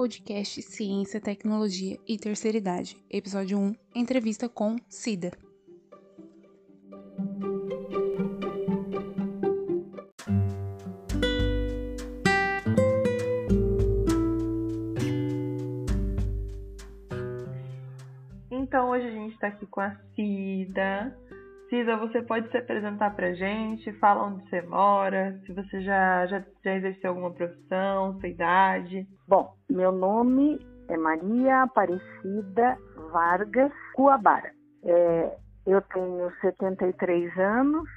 podcast Ciência, Tecnologia e Terceira Idade, episódio 1, entrevista com Cida. Então hoje a gente está aqui com a Cida. Cida, você pode se apresentar pra gente, fala onde você mora, se você já, já, já exerceu alguma profissão, sua idade. Bom, meu nome é Maria Aparecida Vargas Cuabara. É, eu tenho 73 anos,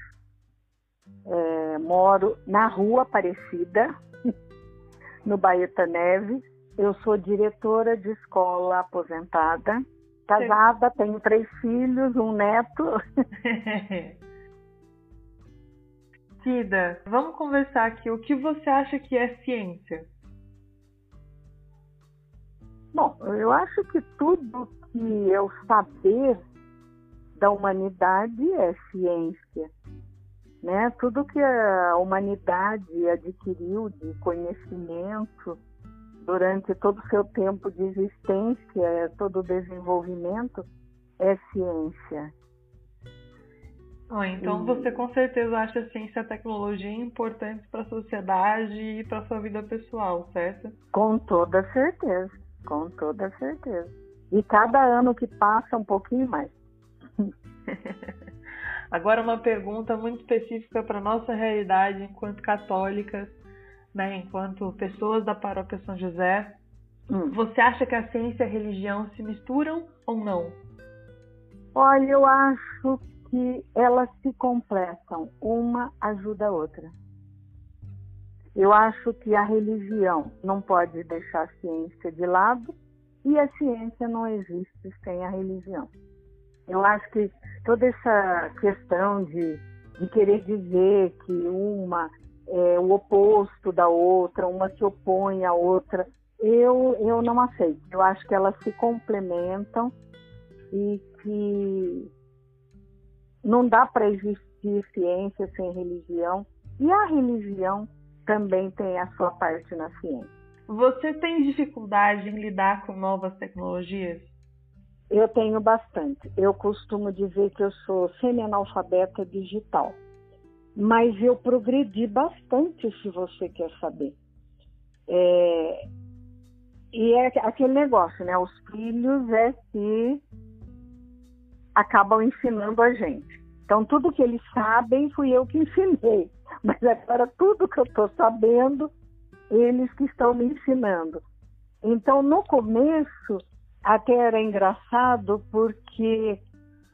é, moro na Rua Aparecida, no Baeta Neves. Eu sou diretora de escola aposentada Casada, tenho três filhos, um neto. Cida, vamos conversar aqui. O que você acha que é ciência? Bom, eu acho que tudo que é o saber da humanidade é ciência. Né? Tudo que a humanidade adquiriu de conhecimento, durante todo o seu tempo de existência, todo o desenvolvimento, é ciência. Ah, então e... você com certeza acha a ciência e a tecnologia importantes para a sociedade e para a sua vida pessoal, certo? Com toda certeza, com toda certeza. E cada ano que passa, um pouquinho mais. Agora uma pergunta muito específica para nossa realidade enquanto católicas né, enquanto pessoas da paróquia São José, hum. você acha que a ciência e a religião se misturam ou não? Olha, eu acho que elas se completam, uma ajuda a outra. Eu acho que a religião não pode deixar a ciência de lado e a ciência não existe sem a religião. Eu acho que toda essa questão de, de querer dizer que uma é, o oposto da outra, uma se opõe à outra. Eu, eu não aceito. Eu acho que elas se complementam e que não dá para existir ciência sem religião. E a religião também tem a sua parte na ciência. Você tem dificuldade em lidar com novas tecnologias? Eu tenho bastante. Eu costumo dizer que eu sou semi-analfabeta digital mas eu progredi bastante, se você quer saber. É, e é aquele negócio, né? Os filhos é que acabam ensinando a gente. Então, tudo que eles sabem fui eu que ensinei. Mas agora, tudo que eu estou sabendo, eles que estão me ensinando. Então, no começo, até era engraçado, porque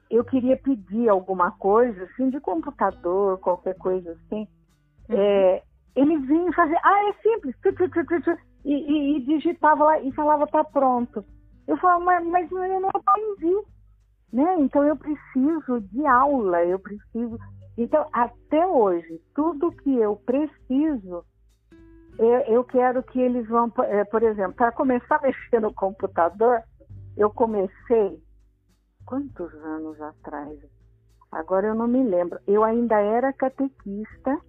eu queria pedir alguma coisa, assim, de computador, qualquer coisa assim. Uhum. É, ele vinha fazer, ah, é simples, e, e, e, digitava lá e falava, tá pronto. Eu falava, mas, mas eu não aprendi, né? Então eu preciso de aula, eu preciso. Então, até hoje, tudo que eu preciso, eu, eu quero que eles vão, é, por exemplo, para começar a mexer no computador, eu comecei quantos anos atrás? Agora eu não me lembro. Eu ainda era catequista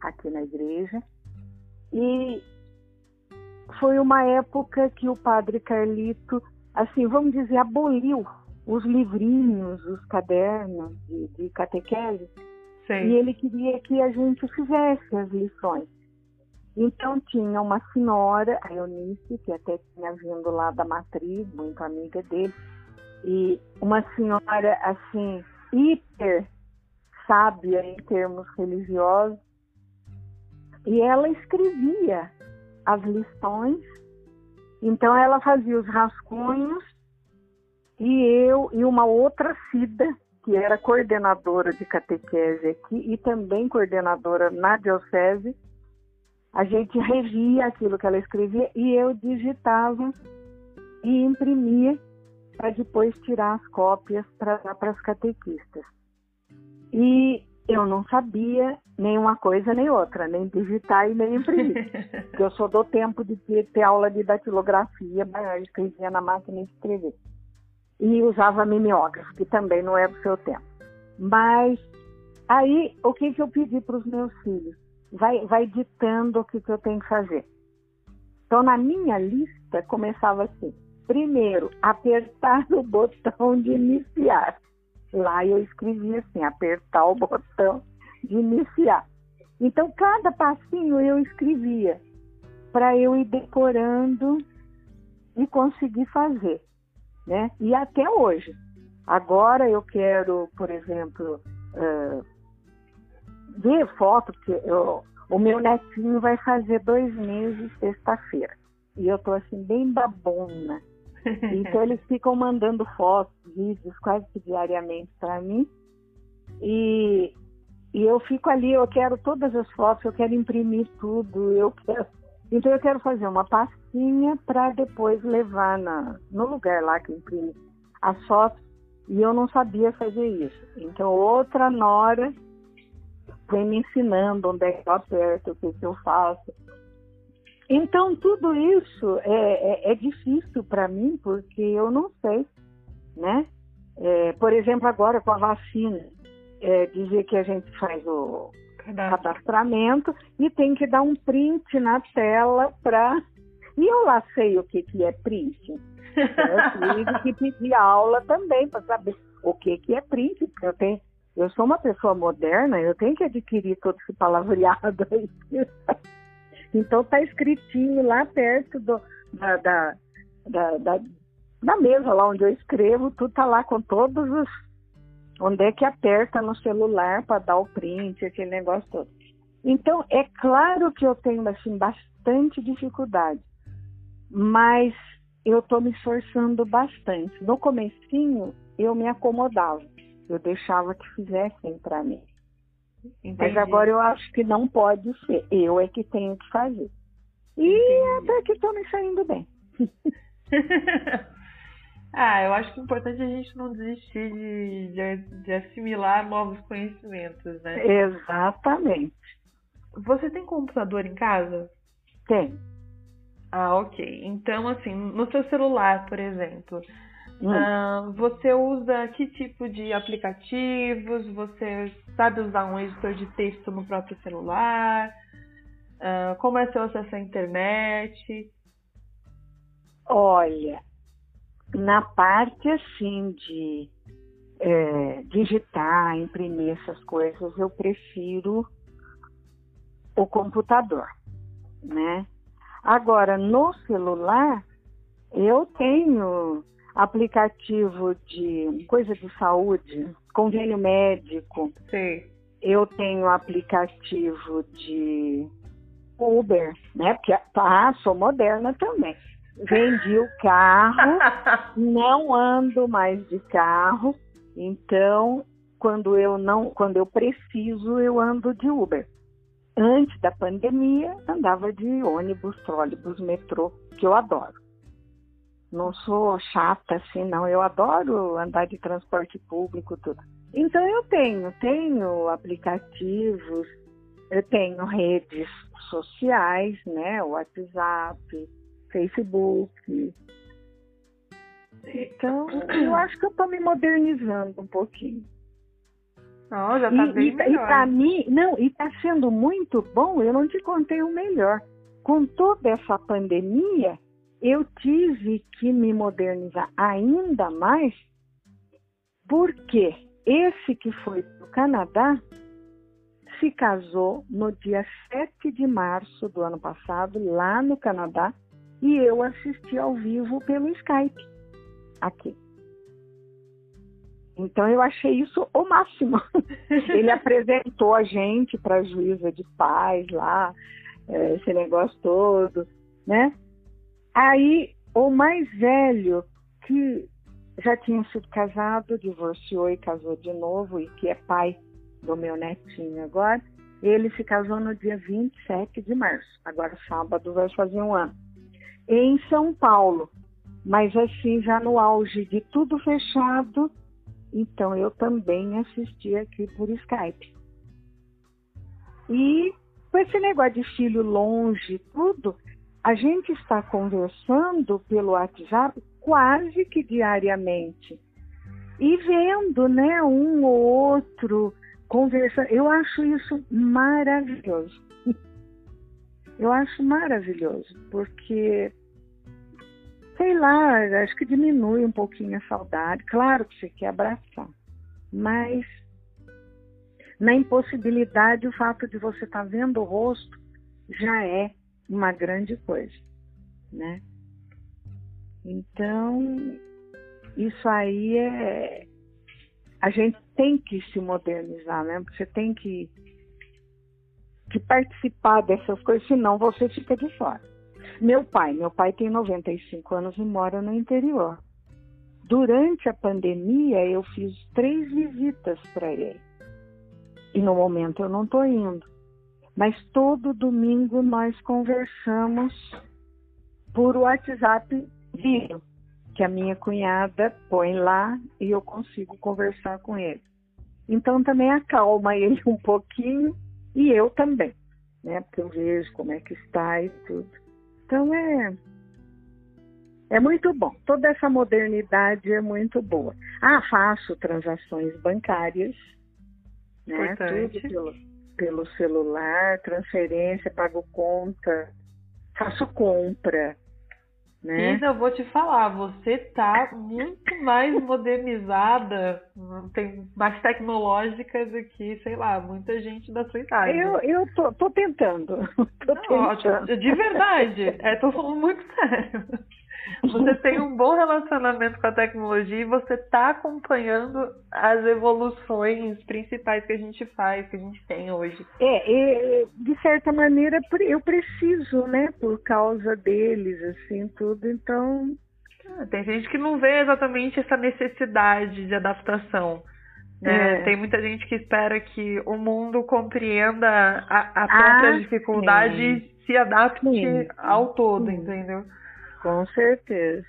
aqui na igreja e foi uma época que o padre Carlito, assim, vamos dizer, aboliu os livrinhos, os cadernos de, de catequese. Sim. E ele queria que a gente fizesse as lições. Então tinha uma senhora, a Eunice, que até tinha vindo lá da matriz, muito amiga dele, e uma senhora assim hiper sábia em termos religiosos e ela escrevia as lições. Então ela fazia os rascunhos e eu e uma outra Cida que era coordenadora de catequese aqui e também coordenadora na diocese a gente revia aquilo que ela escrevia e eu digitava e imprimia para depois tirar as cópias para dar para as catequistas. E eu não sabia nem uma coisa nem outra, nem digitar e nem imprimir. Porque eu só dou tempo de ter, ter aula de datilografia, eu escrevia na máquina de escrever. E usava mimeógrafo, que também não é do seu tempo. Mas aí, o que, que eu pedi para os meus filhos? Vai, vai ditando o que, que eu tenho que fazer. Então, na minha lista, começava assim: primeiro, apertar o botão de iniciar. Lá eu escrevia assim: apertar o botão de iniciar. Então, cada passinho eu escrevia para eu ir decorando e conseguir fazer, né? E até hoje. Agora eu quero, por exemplo, uh, ver foto, porque eu, o meu netinho vai fazer dois meses sexta-feira. E eu tô assim, bem babona. Então eles ficam mandando fotos, vídeos quase que diariamente para mim. E, e eu fico ali, eu quero todas as fotos, eu quero imprimir tudo, eu quero. Então eu quero fazer uma pastinha para depois levar na, no lugar lá que imprime as fotos. E eu não sabia fazer isso. Então outra nora foi me ensinando onde é que eu aperto, o que, que eu faço. Então, tudo isso é, é, é difícil para mim, porque eu não sei, né? É, por exemplo, agora com a vacina, é, dizer que a gente faz o cadastramento e tem que dar um print na tela para. E eu lá sei o que, que é print. Eu tive que pedir aula também para saber o que, que é print, porque eu tenho eu sou uma pessoa moderna, eu tenho que adquirir todo esse palavreado aí. Então tá escritinho lá perto do, da, da, da, da, mesa lá onde eu escrevo, tudo tá lá com todos os. Onde é que aperta no celular para dar o print, aquele negócio todo. Então, é claro que eu tenho assim, bastante dificuldade, mas eu estou me esforçando bastante. No comecinho, eu me acomodava. Eu deixava que fizessem para mim. Entendi. Mas agora eu acho que não pode ser. Eu é que tenho que fazer. E Entendi. até que estou me saindo bem. ah, eu acho que é importante a gente não desistir de, de, de assimilar novos conhecimentos, né? Exatamente. Você tem computador em casa? Tem. Ah, ok. Então, assim, no seu celular, por exemplo, Hum. Uh, você usa que tipo de aplicativos? Você sabe usar um editor de texto no próprio celular? Uh, como é seu acesso à internet? Olha, na parte assim de é, digitar, imprimir essas coisas, eu prefiro o computador, né? Agora, no celular, eu tenho aplicativo de coisa de saúde, convênio médico. Sim. Eu tenho aplicativo de Uber, né? Porque ah, sou moderna também. Vendi o carro, não ando mais de carro, então quando eu não, quando eu preciso, eu ando de Uber. Antes da pandemia, andava de ônibus, trólebus, metrô, que eu adoro não sou chata assim, não. Eu adoro andar de transporte público, tudo. Então eu tenho, tenho aplicativos, eu tenho redes sociais, né? WhatsApp, Facebook. Então, eu acho que eu estou me modernizando um pouquinho. Não, já tá e, bem e, melhor. E para mim, não, e está sendo muito bom, eu não te contei o melhor. Com toda essa pandemia, eu tive que me modernizar ainda mais, porque esse que foi para o Canadá se casou no dia 7 de março do ano passado, lá no Canadá, e eu assisti ao vivo pelo Skype aqui. Então eu achei isso o máximo. Ele apresentou a gente para a juíza de paz lá, eh, esse negócio todo, né? Aí, o mais velho, que já tinha sido casado, divorciou e casou de novo, e que é pai do meu netinho agora, ele se casou no dia 27 de março. Agora, sábado, vai fazer um ano. Em São Paulo, mas assim, já no auge de tudo fechado, então eu também assisti aqui por Skype. E com esse negócio de filho longe, tudo, a gente está conversando pelo WhatsApp quase que diariamente e vendo, né, um ou outro conversando. Eu acho isso maravilhoso. Eu acho maravilhoso, porque, sei lá, acho que diminui um pouquinho a saudade. Claro que você quer abraçar, mas na impossibilidade, o fato de você estar tá vendo o rosto já é uma grande coisa, né? Então, isso aí é. A gente tem que se modernizar, né? Você tem que, que participar dessas coisas, senão você fica de fora. Meu pai, meu pai tem 95 anos e mora no interior. Durante a pandemia, eu fiz três visitas para ele. E no momento eu não estou indo. Mas todo domingo nós conversamos por WhatsApp vídeo, que a minha cunhada põe lá e eu consigo conversar com ele. Então também acalma ele um pouquinho e eu também, né? Porque eu vejo como é que está e tudo. Então é é muito bom. Toda essa modernidade é muito boa. Ah, faço transações bancárias, né? Tudo pelo, pelo celular, transferência, pago conta, faço compra. Né? Isa, eu vou te falar, você tá muito mais modernizada, tem mais tecnológica do que, sei lá, muita gente da sua idade. Eu, eu tô, tô tentando. Tô Não, tentando. Ótimo. De verdade, é, tô falando muito sério. Você tem um bom relacionamento com a tecnologia e você está acompanhando as evoluções principais que a gente faz, que a gente tem hoje. É, de certa maneira eu preciso, né, por causa deles, assim, tudo, então. Ah, tem gente que não vê exatamente essa necessidade de adaptação. Né? É. Tem muita gente que espera que o mundo compreenda a, a própria ah, dificuldade e se adapte sim. ao todo, sim. entendeu? Com certeza.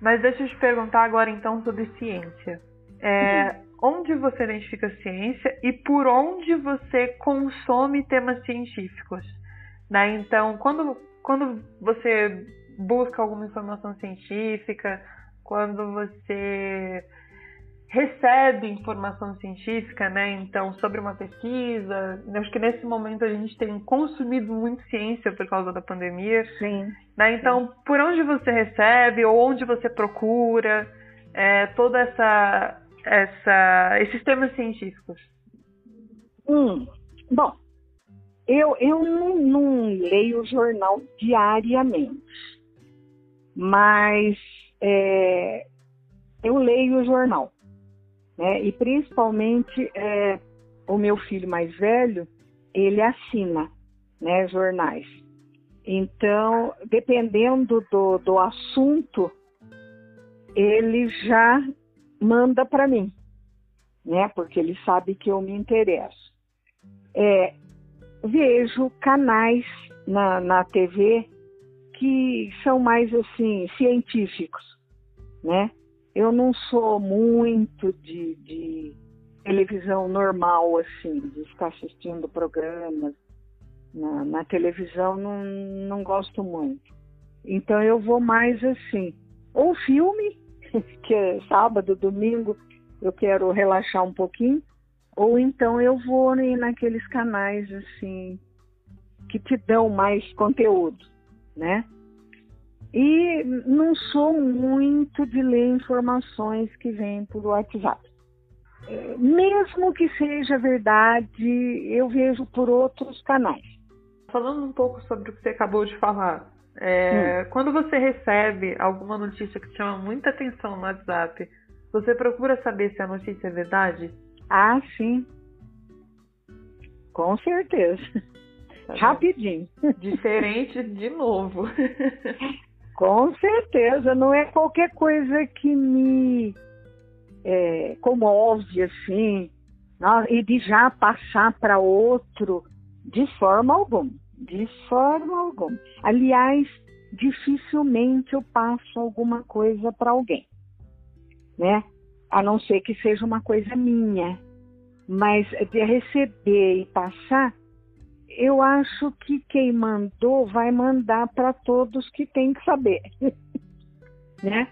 Mas deixa eu te perguntar agora então sobre ciência. É, onde você identifica ciência e por onde você consome temas científicos? Né? Então, quando, quando você busca alguma informação científica, quando você recebe informação científica, né? Então, sobre uma pesquisa, acho que nesse momento a gente tem consumido muito ciência por causa da pandemia. Sim. Né? Então, sim. por onde você recebe ou onde você procura é, toda essa, essa, esses temas científicos? Hum, bom, eu, eu não, não leio o jornal diariamente, mas é, eu leio o jornal né? E principalmente é, o meu filho mais velho, ele assina né, jornais. Então, dependendo do, do assunto, ele já manda para mim, né? Porque ele sabe que eu me interesso. É, vejo canais na, na TV que são mais assim científicos, né? Eu não sou muito de, de televisão normal, assim, de ficar assistindo programas na, na, televisão, não, não gosto muito. Então eu vou mais assim, ou filme, que é sábado, domingo, eu quero relaxar um pouquinho, ou então eu vou naqueles canais assim que te dão mais conteúdo, né? E não sou muito de ler informações que vêm por WhatsApp. É, mesmo que seja verdade, eu vejo por outros canais. Falando um pouco sobre o que você acabou de falar, é, hum. quando você recebe alguma notícia que chama muita atenção no WhatsApp, você procura saber se a notícia é verdade? Ah, sim. Com certeza. Tá Rapidinho. Diferente de novo. Com certeza, não é qualquer coisa que me é, comove assim, e de já passar para outro, de forma alguma, de forma alguma. Aliás, dificilmente eu passo alguma coisa para alguém, né? A não ser que seja uma coisa minha. Mas de receber e passar, eu acho que quem mandou vai mandar para todos que têm que saber, né?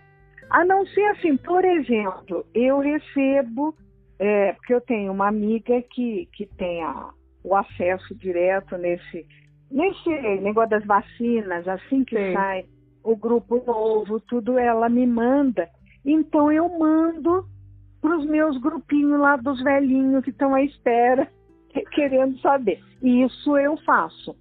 A não ser assim, por exemplo, eu recebo, é, porque eu tenho uma amiga que, que tem a, o acesso direto nesse, nesse negócio das vacinas, assim que Sim. sai o grupo novo, tudo ela me manda. Então eu mando para os meus grupinhos lá dos velhinhos que estão à espera, querendo saber. E isso eu faço.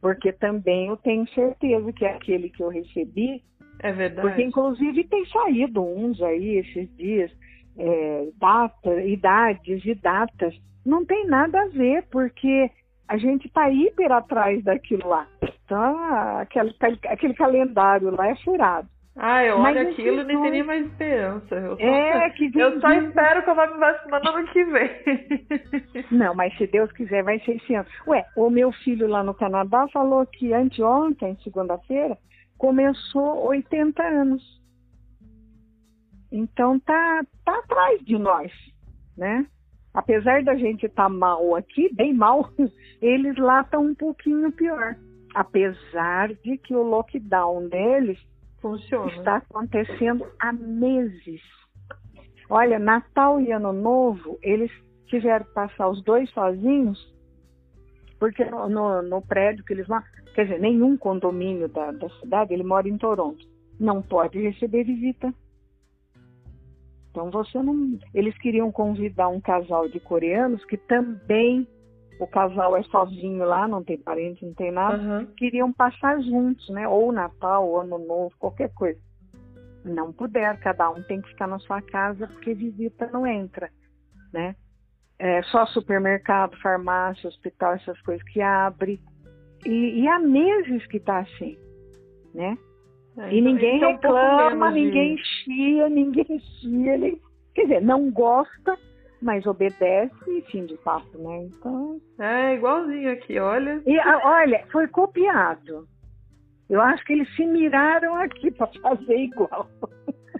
Porque também eu tenho certeza que é aquele que eu recebi. É verdade. Porque inclusive tem saído uns aí esses dias, é, data, idades e datas. Não tem nada a ver, porque a gente está hiper atrás daquilo lá. Então, aquele, aquele calendário lá é furado. Ah, eu olho aquilo e nem tem nem mais esperança. Eu só, é, que eu só espero que eu vá me vacinar no ano que vem. Não, mas se Deus quiser, vai ser esse ano. Ué, o meu filho lá no Canadá falou que anteontem, segunda-feira, começou 80 anos. Então tá, tá atrás de nós, né? Apesar da gente estar tá mal aqui, bem mal, eles lá estão um pouquinho pior. Apesar de que o lockdown deles Funciona. está acontecendo há meses. Olha, Natal e Ano Novo, eles tiveram que passar os dois sozinhos, porque no, no, no prédio que eles moram, quer dizer, nenhum condomínio da, da cidade, ele mora em Toronto, não pode receber visita. Então você não. Eles queriam convidar um casal de coreanos que também o casal é sozinho lá, não tem parente, não tem nada. Uhum. Queriam passar juntos, né? Ou Natal, ou Ano Novo, qualquer coisa. Não puder, cada um tem que ficar na sua casa porque visita não entra, né? É só supermercado, farmácia, hospital, essas coisas que abre. E, e há meses que está assim, né? É, e então, ninguém então reclama, ninguém chia, ninguém chia. Nem... Quer dizer, não gosta, mas obedece e fim de papo, né? Então. É, igualzinho aqui, olha. E olha, foi copiado. Eu acho que eles se miraram aqui para fazer igual.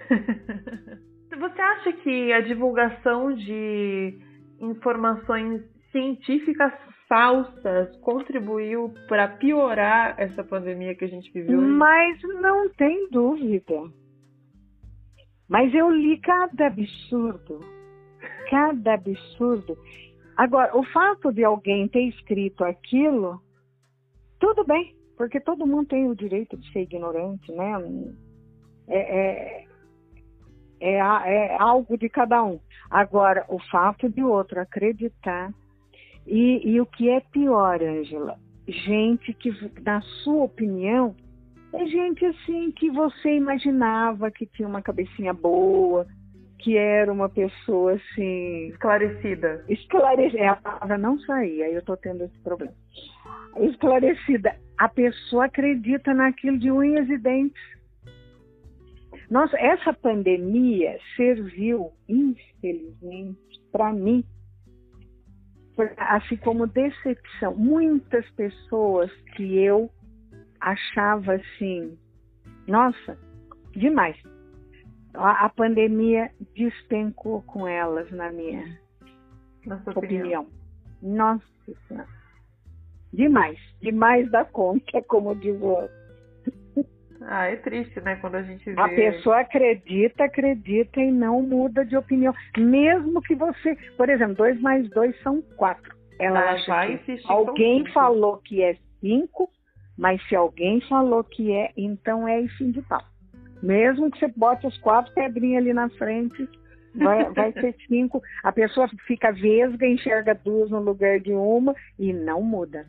Você acha que a divulgação de informações científicas falsas contribuiu para piorar essa pandemia que a gente viveu? Mas não tem dúvida. Mas eu li cada absurdo. Cada absurdo. Agora, o fato de alguém ter escrito aquilo, tudo bem, porque todo mundo tem o direito de ser ignorante, né? É, é, é, é algo de cada um. Agora, o fato de outro acreditar e, e o que é pior, Angela, gente que, na sua opinião, é gente assim que você imaginava que tinha uma cabecinha boa, que era uma pessoa assim. Esclarecida. Esclarecida. É, a palavra não saía, eu estou tendo esse problema. Esclarecida. A pessoa acredita naquilo de unhas e dentes. Nossa, essa pandemia serviu, infelizmente, para mim, assim como decepção. Muitas pessoas que eu achava assim, nossa, demais. A, a pandemia despencou com elas, na minha opinião. opinião. Nossa Senhora. Demais, demais da conta, como diz o outro. Ah, é triste, né? Quando a gente vê. A pessoa acredita, acredita e não muda de opinião. Mesmo que você. Por exemplo, dois mais dois são quatro. Ela, Ela acha que alguém falou que é cinco, mas se alguém falou que é, então é e fim de papo. Mesmo que você bote as quatro pedrinhas ali na frente, vai, vai ser cinco. A pessoa fica vesga, enxerga duas no lugar de uma e não muda.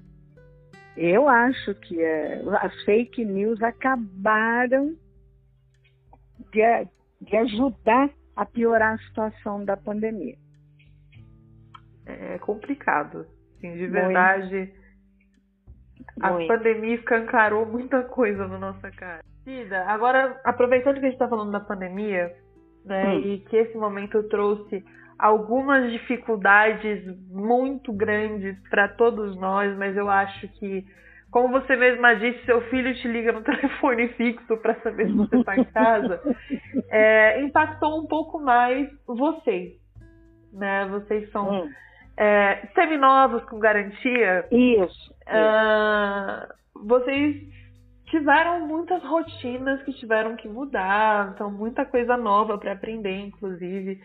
Eu acho que é, as fake news acabaram de, de ajudar a piorar a situação da pandemia. É complicado. Assim, de verdade, Muito. a Muito. pandemia escancarou muita coisa na nossa cara. Cida, agora, aproveitando que a gente está falando da pandemia, né, hum. e que esse momento trouxe algumas dificuldades muito grandes para todos nós, mas eu acho que, como você mesma disse, seu filho te liga no telefone fixo para saber se você está em casa, é, impactou um pouco mais vocês. Né? Vocês são hum. é, seminovos com garantia. Isso. Uh, vocês tiveram muitas rotinas que tiveram que mudar, então muita coisa nova para aprender, inclusive.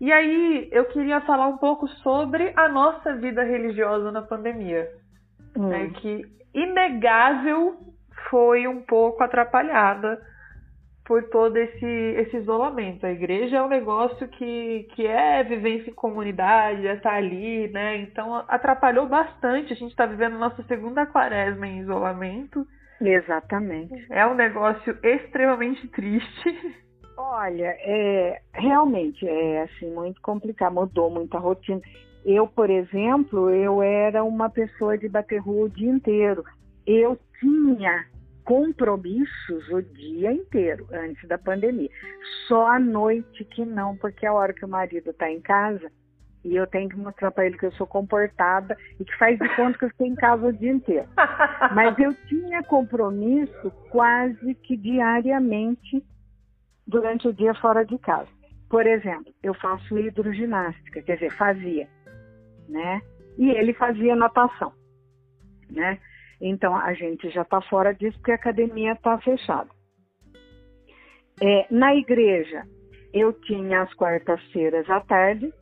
E aí eu queria falar um pouco sobre a nossa vida religiosa na pandemia. hum. né, que inegável foi um pouco atrapalhada por todo esse, esse isolamento. A igreja é um negócio que, que é vivência em comunidade, é estar ali, né? Então atrapalhou bastante. A gente está vivendo nossa segunda quaresma em isolamento. Exatamente. É um negócio extremamente triste. Olha, é, realmente é assim muito complicado, mudou muita rotina. Eu, por exemplo, eu era uma pessoa de bater rua o dia inteiro. Eu tinha compromissos o dia inteiro antes da pandemia. Só à noite que não, porque a hora que o marido está em casa e eu tenho que mostrar para ele que eu sou comportada e que faz de conta que eu estou em casa o dia inteiro. Mas eu tinha compromisso quase que diariamente durante o dia fora de casa. Por exemplo, eu faço hidroginástica, quer dizer, fazia, né? E ele fazia natação, né? Então a gente já está fora disso porque a academia está fechada. É, na igreja, eu tinha as quartas-feiras à tarde,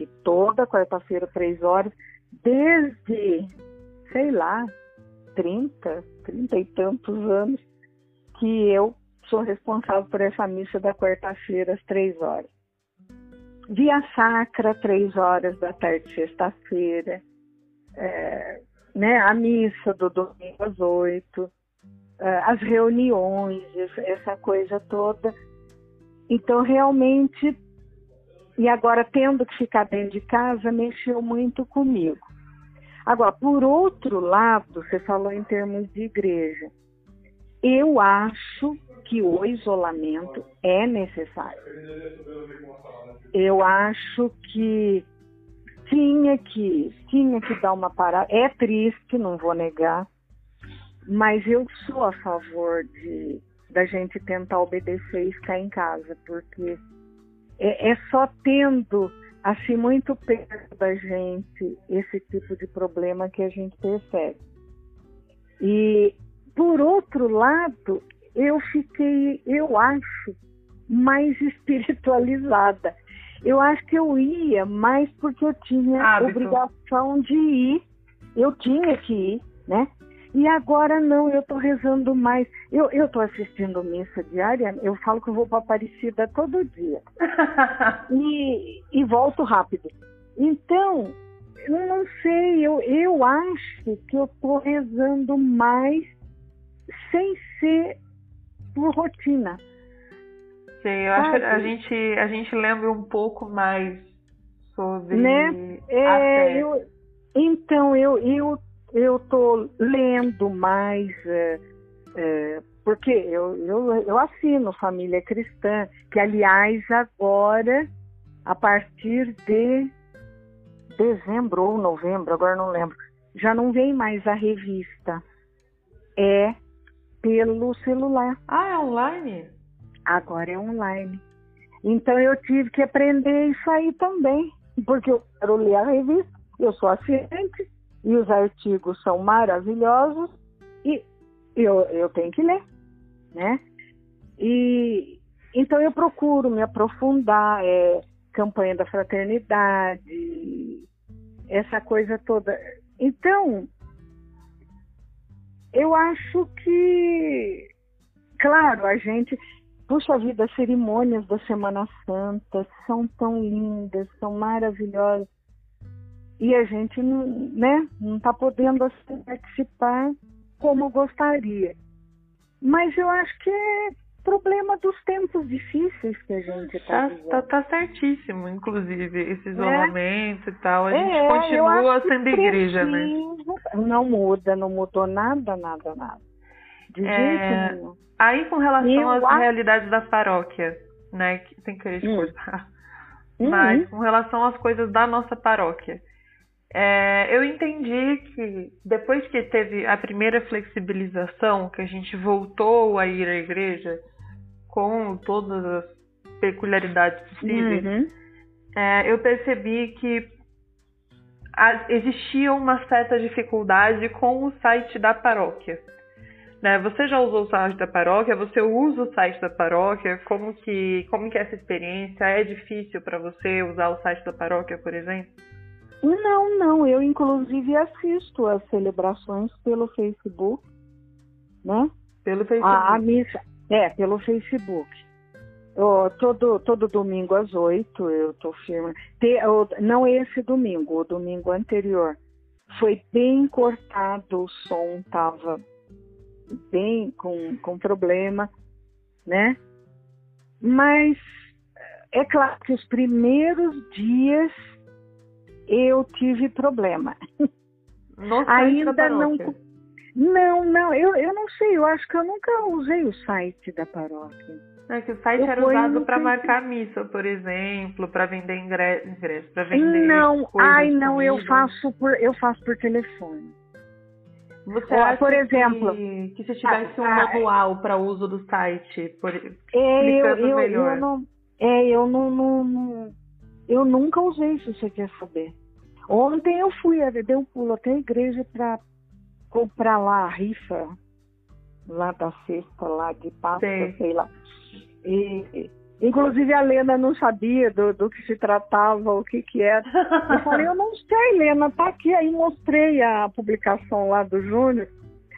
que toda quarta-feira, três horas, desde, sei lá, 30, 30 e tantos anos, que eu sou responsável por essa missa da quarta-feira, às três horas. Via Sacra, três horas da tarde, sexta-feira. É, né, a missa do domingo às oito, é, as reuniões, essa coisa toda. Então, realmente, e agora tendo que ficar dentro de casa, mexeu muito comigo. Agora, por outro lado, você falou em termos de igreja. Eu acho que o isolamento é necessário. Eu acho que tinha que tinha que dar uma parada. É triste, não vou negar, mas eu sou a favor de da gente tentar obedecer e ficar em casa, porque é, é só tendo assim muito perto da gente esse tipo de problema que a gente percebe. E por outro lado, eu fiquei, eu acho, mais espiritualizada. Eu acho que eu ia mais porque eu tinha Hábito. obrigação de ir, eu tinha que ir, né? E agora não, eu estou rezando mais. Eu estou assistindo missa diária, eu falo que eu vou para Aparecida todo dia. e, e volto rápido. Então, eu não sei, eu, eu acho que eu estou rezando mais sem ser por rotina. Sim, eu acho que a gente, a gente lembra um pouco mais sobre né? É, eu, então, eu, eu, eu tô lendo mais, é, é, porque eu, eu, eu assino Família Cristã, que aliás agora, a partir de dezembro ou novembro, agora não lembro, já não vem mais a revista. É pelo celular. Ah, é online? Agora é online. Então eu tive que aprender isso aí também, porque eu quero ler a revista, eu sou assinante e os artigos são maravilhosos e eu, eu tenho que ler, né? E então eu procuro me aprofundar, é, campanha da fraternidade, essa coisa toda. Então, eu acho que, claro, a gente, puxa vida, as cerimônias da Semana Santa são tão lindas, são maravilhosas. E a gente não, né, não está podendo assim, participar como gostaria. Mas eu acho que é problema dos tempos difíceis que a gente está tá, tá, tá, certíssimo, inclusive, esse é. isolamento é. e tal. A gente é, continua sendo igreja, né? Não muda, não mudou nada, nada, nada. De é... jeito nenhum. Aí com relação eu às acho... realidades da paróquia, né? Sem querer te hum. cortar. Uhum. Mas com relação às coisas da nossa paróquia. É, eu entendi que depois que teve a primeira flexibilização, que a gente voltou a ir à igreja com todas as peculiaridades possíveis, uhum. é, eu percebi que a, existia uma certa dificuldade com o site da paróquia. Né? Você já usou o site da paróquia? Você usa o site da paróquia? Como que, como que é essa experiência? É difícil para você usar o site da paróquia, por exemplo? Não, não. Eu, inclusive, assisto as celebrações pelo Facebook, né? Pelo Facebook. A, a missa, é, pelo Facebook. Eu, todo, todo domingo às oito eu tô firme. Te, eu, não esse domingo, o domingo anterior. Foi bem cortado o som, tava bem com, com problema, né? Mas é claro que os primeiros dias eu tive problema. No Ainda não. Não, não, eu, eu não sei, eu acho que eu nunca usei o site da paróquia. É que o site Eu era usado para marcar missa, por exemplo, para vender ingresso, ingresso para vender. Não, ai não, eu faço por eu faço por telefone. Você Ó, acha por exemplo, que, que se tivesse um manual para uso do site, por, É, eu, eu, melhor. eu não, é, eu não, não, não- eu nunca usei, se você quer saber. Ontem eu fui, eu dei um pulo até a igreja para comprar lá a rifa, lá da cesta, lá de pasta, Sei. sei lá. E, inclusive a Lena não sabia do, do que se tratava, o que que era. Eu falei, eu não sei, Lena, tá aqui. Aí mostrei a publicação lá do Júnior.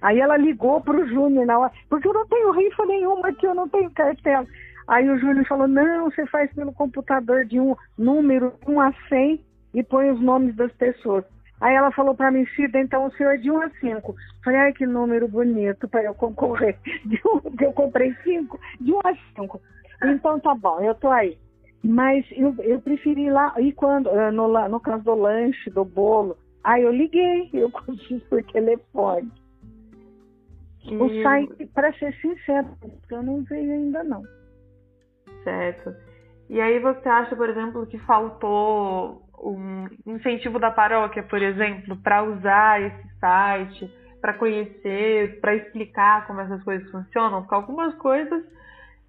Aí ela ligou pro Júnior na hora, porque eu não tenho rifa nenhuma aqui, eu não tenho cartela. Aí o Júnior falou, não, você faz pelo computador de um número 1 a 100 e põe os nomes das pessoas. Aí ela falou para mim, Cida, então o seu é de 1 a 5. Falei, ai que número bonito para eu concorrer. Um, eu comprei 5, de 1 a 5. Então tá bom, eu tô aí. Mas eu, eu preferi ir lá, e quando, eh, no, no caso do lanche, do bolo, aí eu liguei, eu fiz por telefone. O site, para ser sincero, eu não veio ainda não. Certo. E aí você acha, por exemplo, que faltou um incentivo da paróquia, por exemplo, para usar esse site, para conhecer, para explicar como essas coisas funcionam? Porque algumas coisas,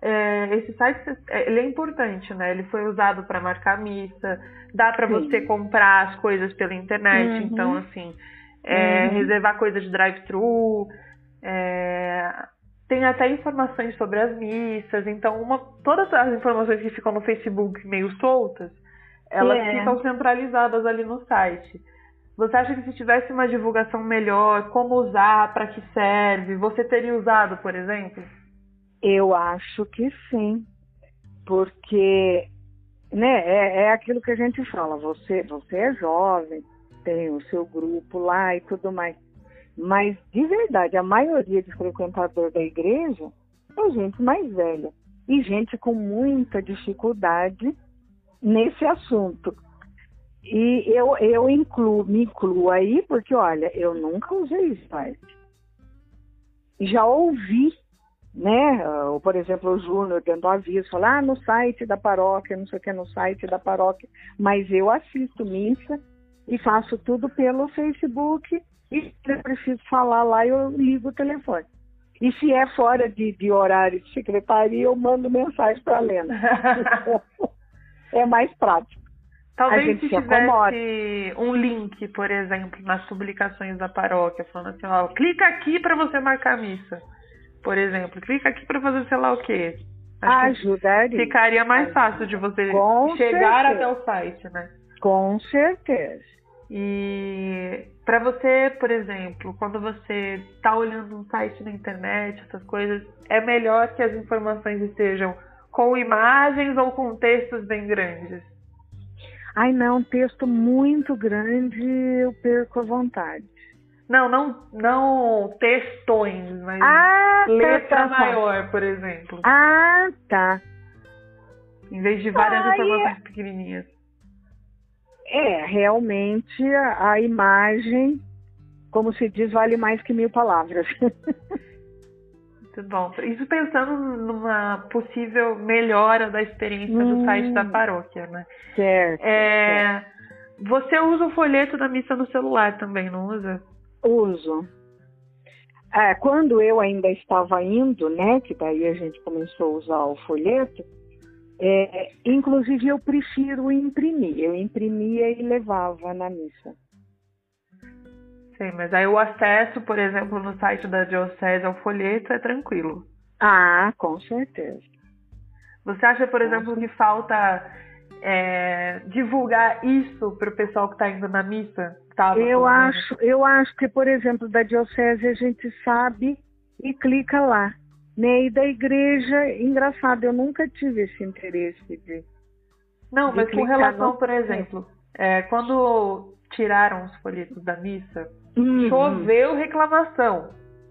é, esse site é, ele é importante, né? Ele foi usado para marcar missa, dá para você comprar as coisas pela internet, Uhum. então assim, é, Uhum. reservar coisa de drive-thru, é, tem até informações sobre as missas, então uma, todas as informações que ficam no Facebook meio soltas, elas É. ficam centralizadas ali no site. Você acha que se tivesse uma divulgação melhor, como usar, para que serve, você teria usado, por exemplo? Eu acho que sim, porque né, é, é aquilo que a gente fala, você, você é jovem, tem o seu grupo lá e tudo mais. Mas, de verdade, a maioria de frequentador da igreja é gente mais velha. E gente com muita dificuldade nesse assunto. E eu, eu incluo, me incluo aí, porque, olha, eu nunca usei site. Já ouvi né? Por exemplo, o Júnior dando aviso, falar ah, no site da paróquia, não sei o que, no site da paróquia. Mas eu assisto missa e faço tudo pelo Facebook e se eu preciso falar lá, eu ligo o telefone. E se é fora de, de horário de secretaria, eu mando mensagem para a Lena. é mais prático. A Talvez gente se tivesse um link, por exemplo, nas publicações da paróquia, falando assim, ó, clica aqui para você marcar a missa. Por exemplo, clica aqui para fazer sei lá o quê. Acho que Ajudaria. ficaria mais fácil de você Com chegar certeza. até o site, né? Com certeza. E para você, por exemplo, quando você está olhando um site na internet, essas coisas, é melhor que as informações estejam com imagens ou com textos bem grandes? Ai, não, texto muito grande, eu perco a vontade. Não, não, não textões, mas Ah, letra tá, tá, tá. maior, por exemplo, Ah, tá. em vez de várias Ai, informações pequenininhas. É, realmente a, a imagem, como se diz, vale mais que mil palavras. Muito bom. Isso pensando numa possível melhora da experiência do Hum. site da paróquia, né? certo. É, você usa o folheto da missa no celular também, não usa? Uso. É, quando eu ainda estava indo, né, que daí a gente começou a usar o folheto, é, inclusive eu prefiro imprimir. Eu imprimia e levava na missa. Sim, mas aí o acesso, por exemplo, no site da Diocese ao folheto é tranquilo. Ah, com certeza. Você acha, por exemplo, que falta é, divulgar isso para o pessoal que está indo na missa? eu acho, eu acho que, por exemplo, da diocese a gente sabe e clica lá. Né? E da igreja, engraçado, eu nunca tive esse interesse de. Não, de mas com relação, no... por exemplo, é, quando tiraram os folhetos da missa, uhum. choveu reclamação.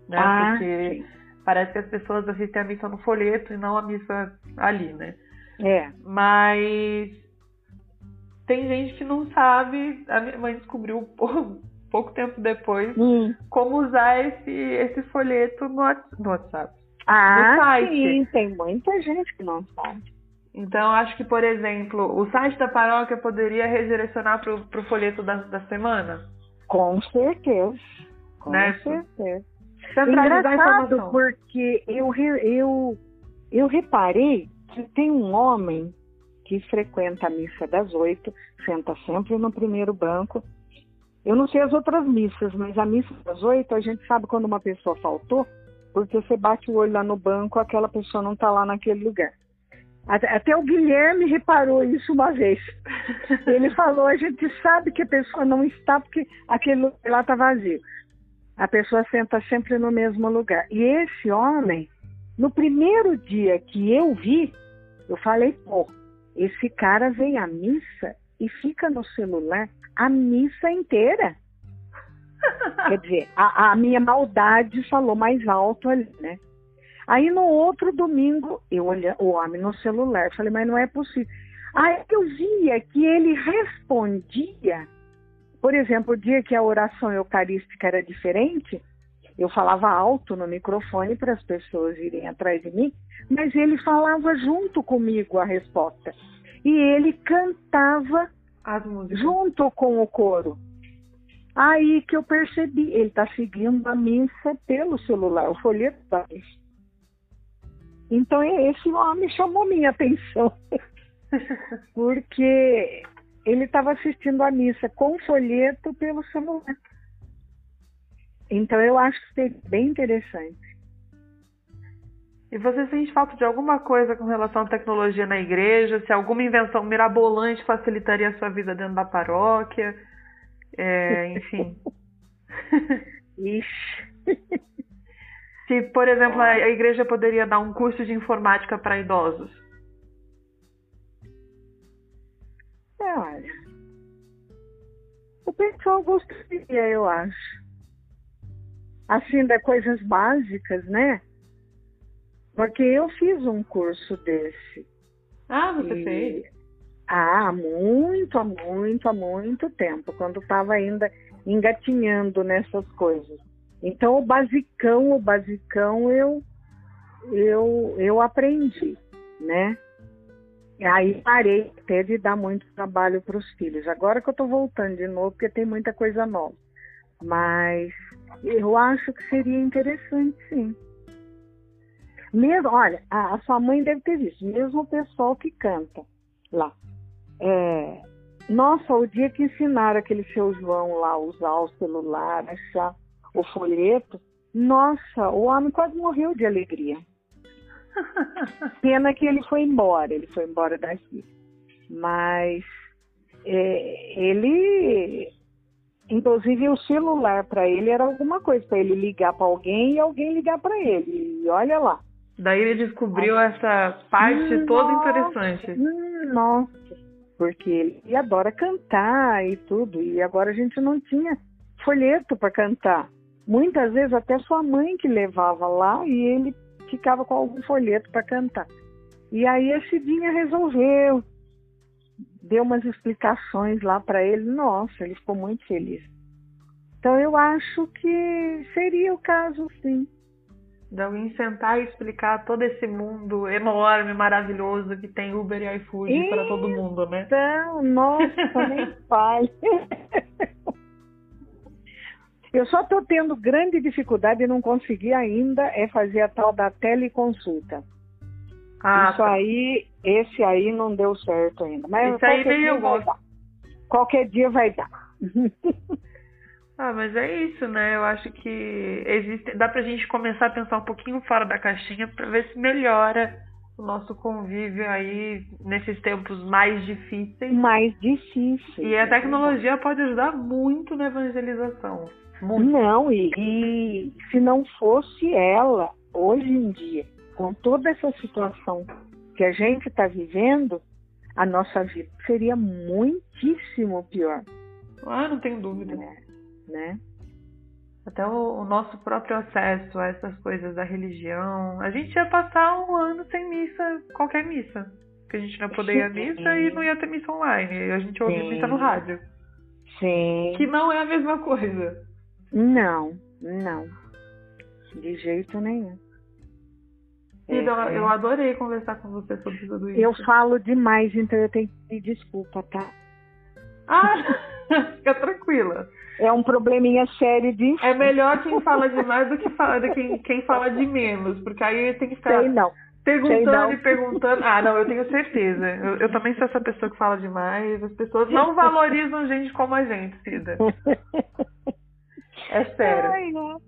Né? Ah, Porque sim. parece que as pessoas assistem a missa no folheto e não a missa ali, né? É. Mas tem gente que não sabe, a minha mãe descobriu pouco, pouco tempo depois hum. como usar esse, esse folheto no, no WhatsApp. Ah, no sim, tem muita gente que não sabe. Então, acho que, por exemplo, o site da paróquia poderia redirecionar para o folheto da, da semana? Com certeza. Com né? certeza. Engraçado, porque eu, eu, eu reparei que tem um homem que frequenta a missa das oito, senta sempre no primeiro banco. Eu não sei as outras missas, mas a missa das oito, a gente sabe quando uma pessoa faltou, porque você bate o olho lá no banco, aquela pessoa não está lá naquele lugar. Até o Guilherme reparou isso uma vez. Ele falou: a gente sabe que a pessoa não está porque aquele lugar lá está vazio. A pessoa senta sempre no mesmo lugar. E esse homem, no primeiro dia que eu vi, eu falei: pô, esse cara vem à missa e fica no celular a missa inteira. Quer dizer, a, a, minha maldade falou mais alto ali, né? Aí no outro domingo, eu olhei o homem no celular, falei, mas não é possível. Aí eu via que ele respondia, por exemplo, o dia que a oração eucarística era diferente, eu falava alto no microfone para as pessoas irem atrás de mim, mas ele falava junto comigo a resposta. E ele cantava junto com o coro. Aí que eu percebi, ele está seguindo a missa pelo celular, o folheto da missa. Então esse homem chamou minha atenção, porque ele estava assistindo a missa com folheto pelo celular. Então eu acho que seria bem interessante. E você sente falta de alguma coisa com relação à tecnologia na igreja? Se alguma invenção mirabolante facilitaria a sua vida dentro da paróquia? É, enfim. Ixi. Se, por exemplo, a igreja poderia dar um curso de informática para idosos. É, olha. O pessoal gostaria, eu acho assim, de coisas básicas, né? Porque eu fiz um curso desse. Ah, você e... fez? Ah, há muito, há muito, há muito tempo, quando estava ainda engatinhando nessas coisas. Então, o basicão, o basicão eu, eu, eu aprendi, né? Aí parei até de dar muito trabalho para os filhos. Agora que eu estou voltando de novo, porque tem muita coisa nova. Mas eu acho que seria interessante, sim. Mesmo, olha, a, a sua mãe deve ter visto, mesmo o pessoal que canta lá. É, nossa, o dia que ensinaram aquele seu João lá a usar o celular, achar o folheto, nossa, o homem quase morreu de alegria. Pena que ele foi embora, ele foi embora daqui. Mas é, ele Inclusive o celular para ele era alguma coisa, para ele ligar para alguém e alguém ligar para ele. E olha lá. Daí ele descobriu Ai. essa parte hum, toda interessante. Hum, nossa, porque ele adora cantar e tudo, e agora a gente não tinha folheto para cantar. Muitas vezes até sua mãe que levava lá e ele ficava com algum folheto para cantar. E aí a Cidinha resolveu deu umas explicações lá para ele. Nossa, ele ficou muito feliz. Então eu acho que seria o caso, sim. De alguém sentar e explicar todo esse mundo enorme, maravilhoso que tem Uber e iFood para todo mundo, né? Então, nossa, nem fale. Eu só estou tendo grande dificuldade e não consegui ainda é fazer a tal da teleconsulta. Ah, Isso tá. aí, esse aí não deu certo ainda. Mas Isso aí veio gosto. Qualquer dia vai dar. ah, mas é isso, né? Eu acho que existe, dá pra gente começar a pensar um pouquinho fora da caixinha para ver se melhora o nosso convívio aí nesses tempos mais difíceis. Mais difíceis. E a tecnologia pode ajudar muito na evangelização. Muito. Não, e, e se não fosse ela, hoje em dia, com toda essa situação que a gente está vivendo, a nossa vida seria muitíssimo pior. Ah, não tenho dúvida. Né? né? Até o, o, nosso próprio acesso a essas coisas da religião. A gente ia passar um ano sem missa, qualquer missa. Porque a gente não ia poder ir à missa e não ia ter missa online. E a gente ouvia missa no rádio. Sim. Que não é a mesma coisa. Não, não. De jeito nenhum. Cida, é, eu adorei conversar com você sobre tudo isso. Eu falo demais, então eu tenho que pedir desculpa, tá? Ah, fica tranquila. É um probleminha sério de. É melhor quem fala demais do que fala, do que quem fala de menos, porque aí tem que ficar Sei não. perguntando e perguntando. Ah, não, eu tenho certeza. Eu, eu, também sou essa pessoa que fala demais. As pessoas não valorizam gente como a gente, Cida. É sério. Ai, não.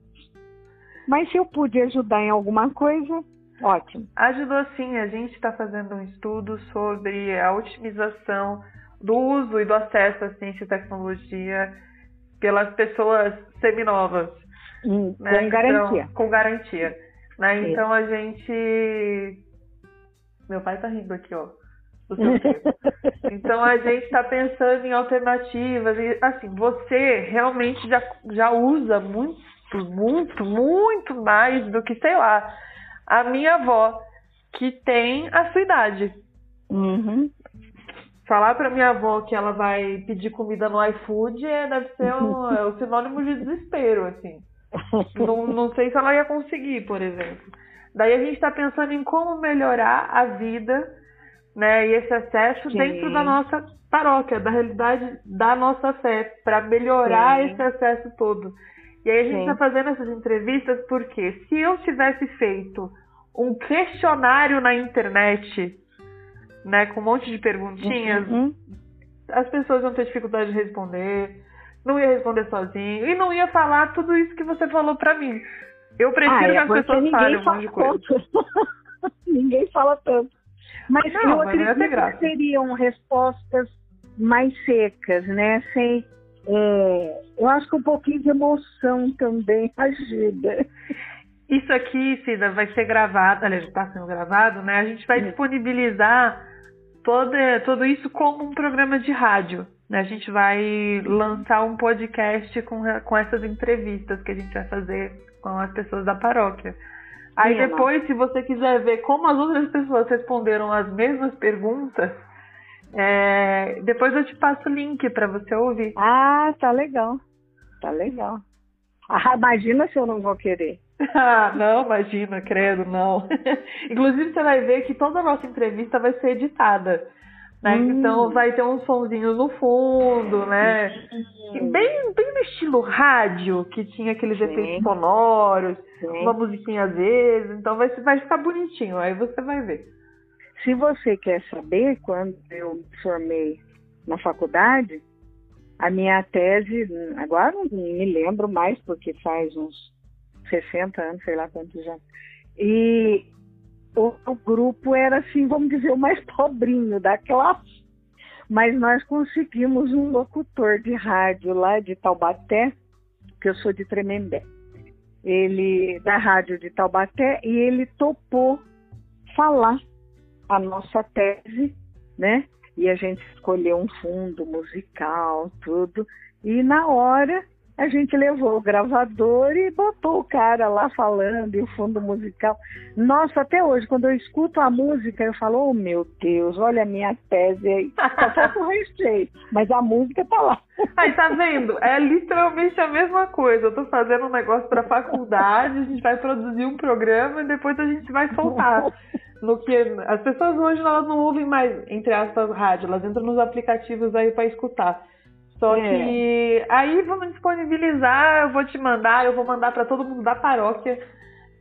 Mas se eu pude ajudar em alguma coisa, ótimo. Ajudou sim. A gente está fazendo um estudo sobre a otimização do uso e do acesso à ciência e tecnologia pelas pessoas seminovas. Hum, né? Com garantia. Então, com garantia. Né? Então a gente. Meu pai tá rindo aqui, ó. então a gente está pensando em alternativas. E assim, você realmente já, já usa muito, muito, muito mais do que, sei lá, a minha avó, que tem a sua idade. Uhum. Falar para minha avó que ela vai pedir comida no iFood é, deve ser um, é o sinônimo de desespero, assim. não, não sei se ela ia conseguir, por exemplo. Daí a gente está pensando em como melhorar a vida né, e esse acesso Sim. dentro da nossa paróquia, da realidade da nossa fé, para melhorar Sim. esse acesso todo. E aí a gente está fazendo essas entrevistas porque se eu tivesse feito um questionário na internet, né, com um monte de perguntinhas, uhum. as pessoas iam ter dificuldade de responder, não ia responder sozinho e não ia falar tudo isso que você falou para mim. Eu prefiro ah, é, que as pessoas falem um monte de coisa. ninguém fala tanto. Mas não, eu mas acredito que seriam respostas mais secas, né? Sem, é, eu acho que um pouquinho de emoção também ajuda. Isso aqui, Cida, vai ser gravado, aliás, está sendo gravado, né? A gente vai Sim. disponibilizar todo, tudo isso como um programa de rádio. Né? A gente vai lançar um podcast com, com essas entrevistas que a gente vai fazer com as pessoas da paróquia. Aí Sim, depois, se você quiser ver como as outras pessoas responderam as mesmas perguntas, é, depois eu te passo o link para você ouvir. Ah, tá legal. Tá legal. Ah, imagina se eu não vou querer. Ah, não, imagina, credo, não. Inclusive, você vai ver que toda a nossa entrevista vai ser editada. Né? Hum. Então vai ter uns sonzinhos no fundo, né? Hum. Bem, bem no estilo rádio, que tinha aqueles Sim. efeitos sonoros, Sim. uma musiquinha às vezes, então vai, vai ficar bonitinho, aí você vai ver. Se você quer saber, quando eu me formei na faculdade, a minha tese, agora não me lembro mais, porque faz uns 60 anos, sei lá quantos já. E o, o grupo era assim, vamos dizer, o mais pobrinho da classe. Mas nós conseguimos um locutor de rádio lá de Taubaté, que eu sou de Tremembé. Ele da rádio de Taubaté e ele topou falar a nossa tese, né? E a gente escolheu um fundo musical, tudo. E na hora a gente levou o gravador e botou o cara lá falando e o fundo musical. Nossa, até hoje, quando eu escuto a música, eu falo, oh meu Deus, olha a minha tese aí. Só falta o recheio, mas a música tá lá. Aí, tá vendo? É literalmente a mesma coisa. Eu tô fazendo um negócio pra faculdade, a gente vai produzir um programa e depois a gente vai soltar. No que as pessoas hoje elas não ouvem mais, entre aspas, rádio, elas entram nos aplicativos aí para escutar. Só é. que aí vamos disponibilizar, eu vou te mandar, eu vou mandar para todo mundo da paróquia,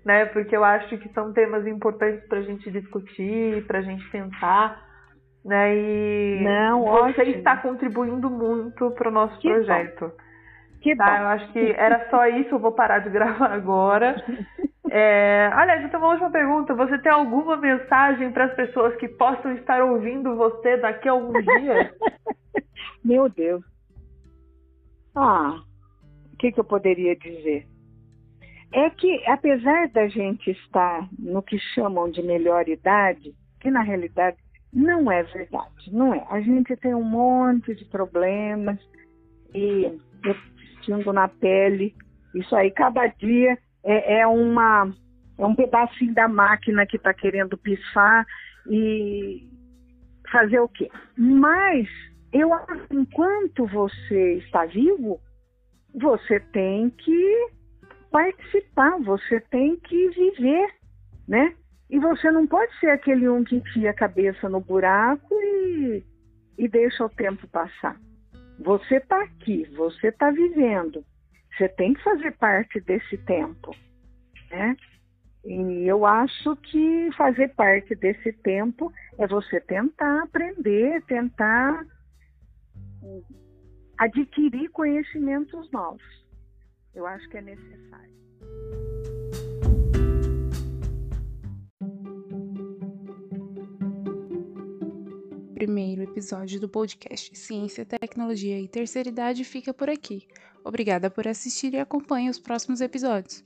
né? Porque eu acho que são temas importantes para a gente discutir, para a gente pensar, né? E Não, você ótimo. está contribuindo muito para o nosso que projeto. Bom. Que tá? bom. Eu acho que era só isso, eu vou parar de gravar agora. É... Aliás, tenho uma última pergunta. Você tem alguma mensagem para as pessoas que possam estar ouvindo você daqui a alguns dias? Meu Deus. Ah, o que, que eu poderia dizer? É que, apesar da gente estar no que chamam de melhor idade, que na realidade não é verdade, não é. A gente tem um monte de problemas e eu sentindo na pele, isso aí cada dia é, é uma é um pedacinho da máquina que está querendo pisar e fazer o quê? Mas eu enquanto você está vivo, você tem que participar, você tem que viver, né? E você não pode ser aquele um que enfia a cabeça no buraco e, e deixa o tempo passar. Você está aqui, você está vivendo. Você tem que fazer parte desse tempo, né? E eu acho que fazer parte desse tempo é você tentar aprender, tentar adquirir conhecimentos novos. Eu acho que é necessário. primeiro episódio do podcast Ciência, Tecnologia e Terceira Idade fica por aqui. Obrigada por assistir e acompanhe os próximos episódios.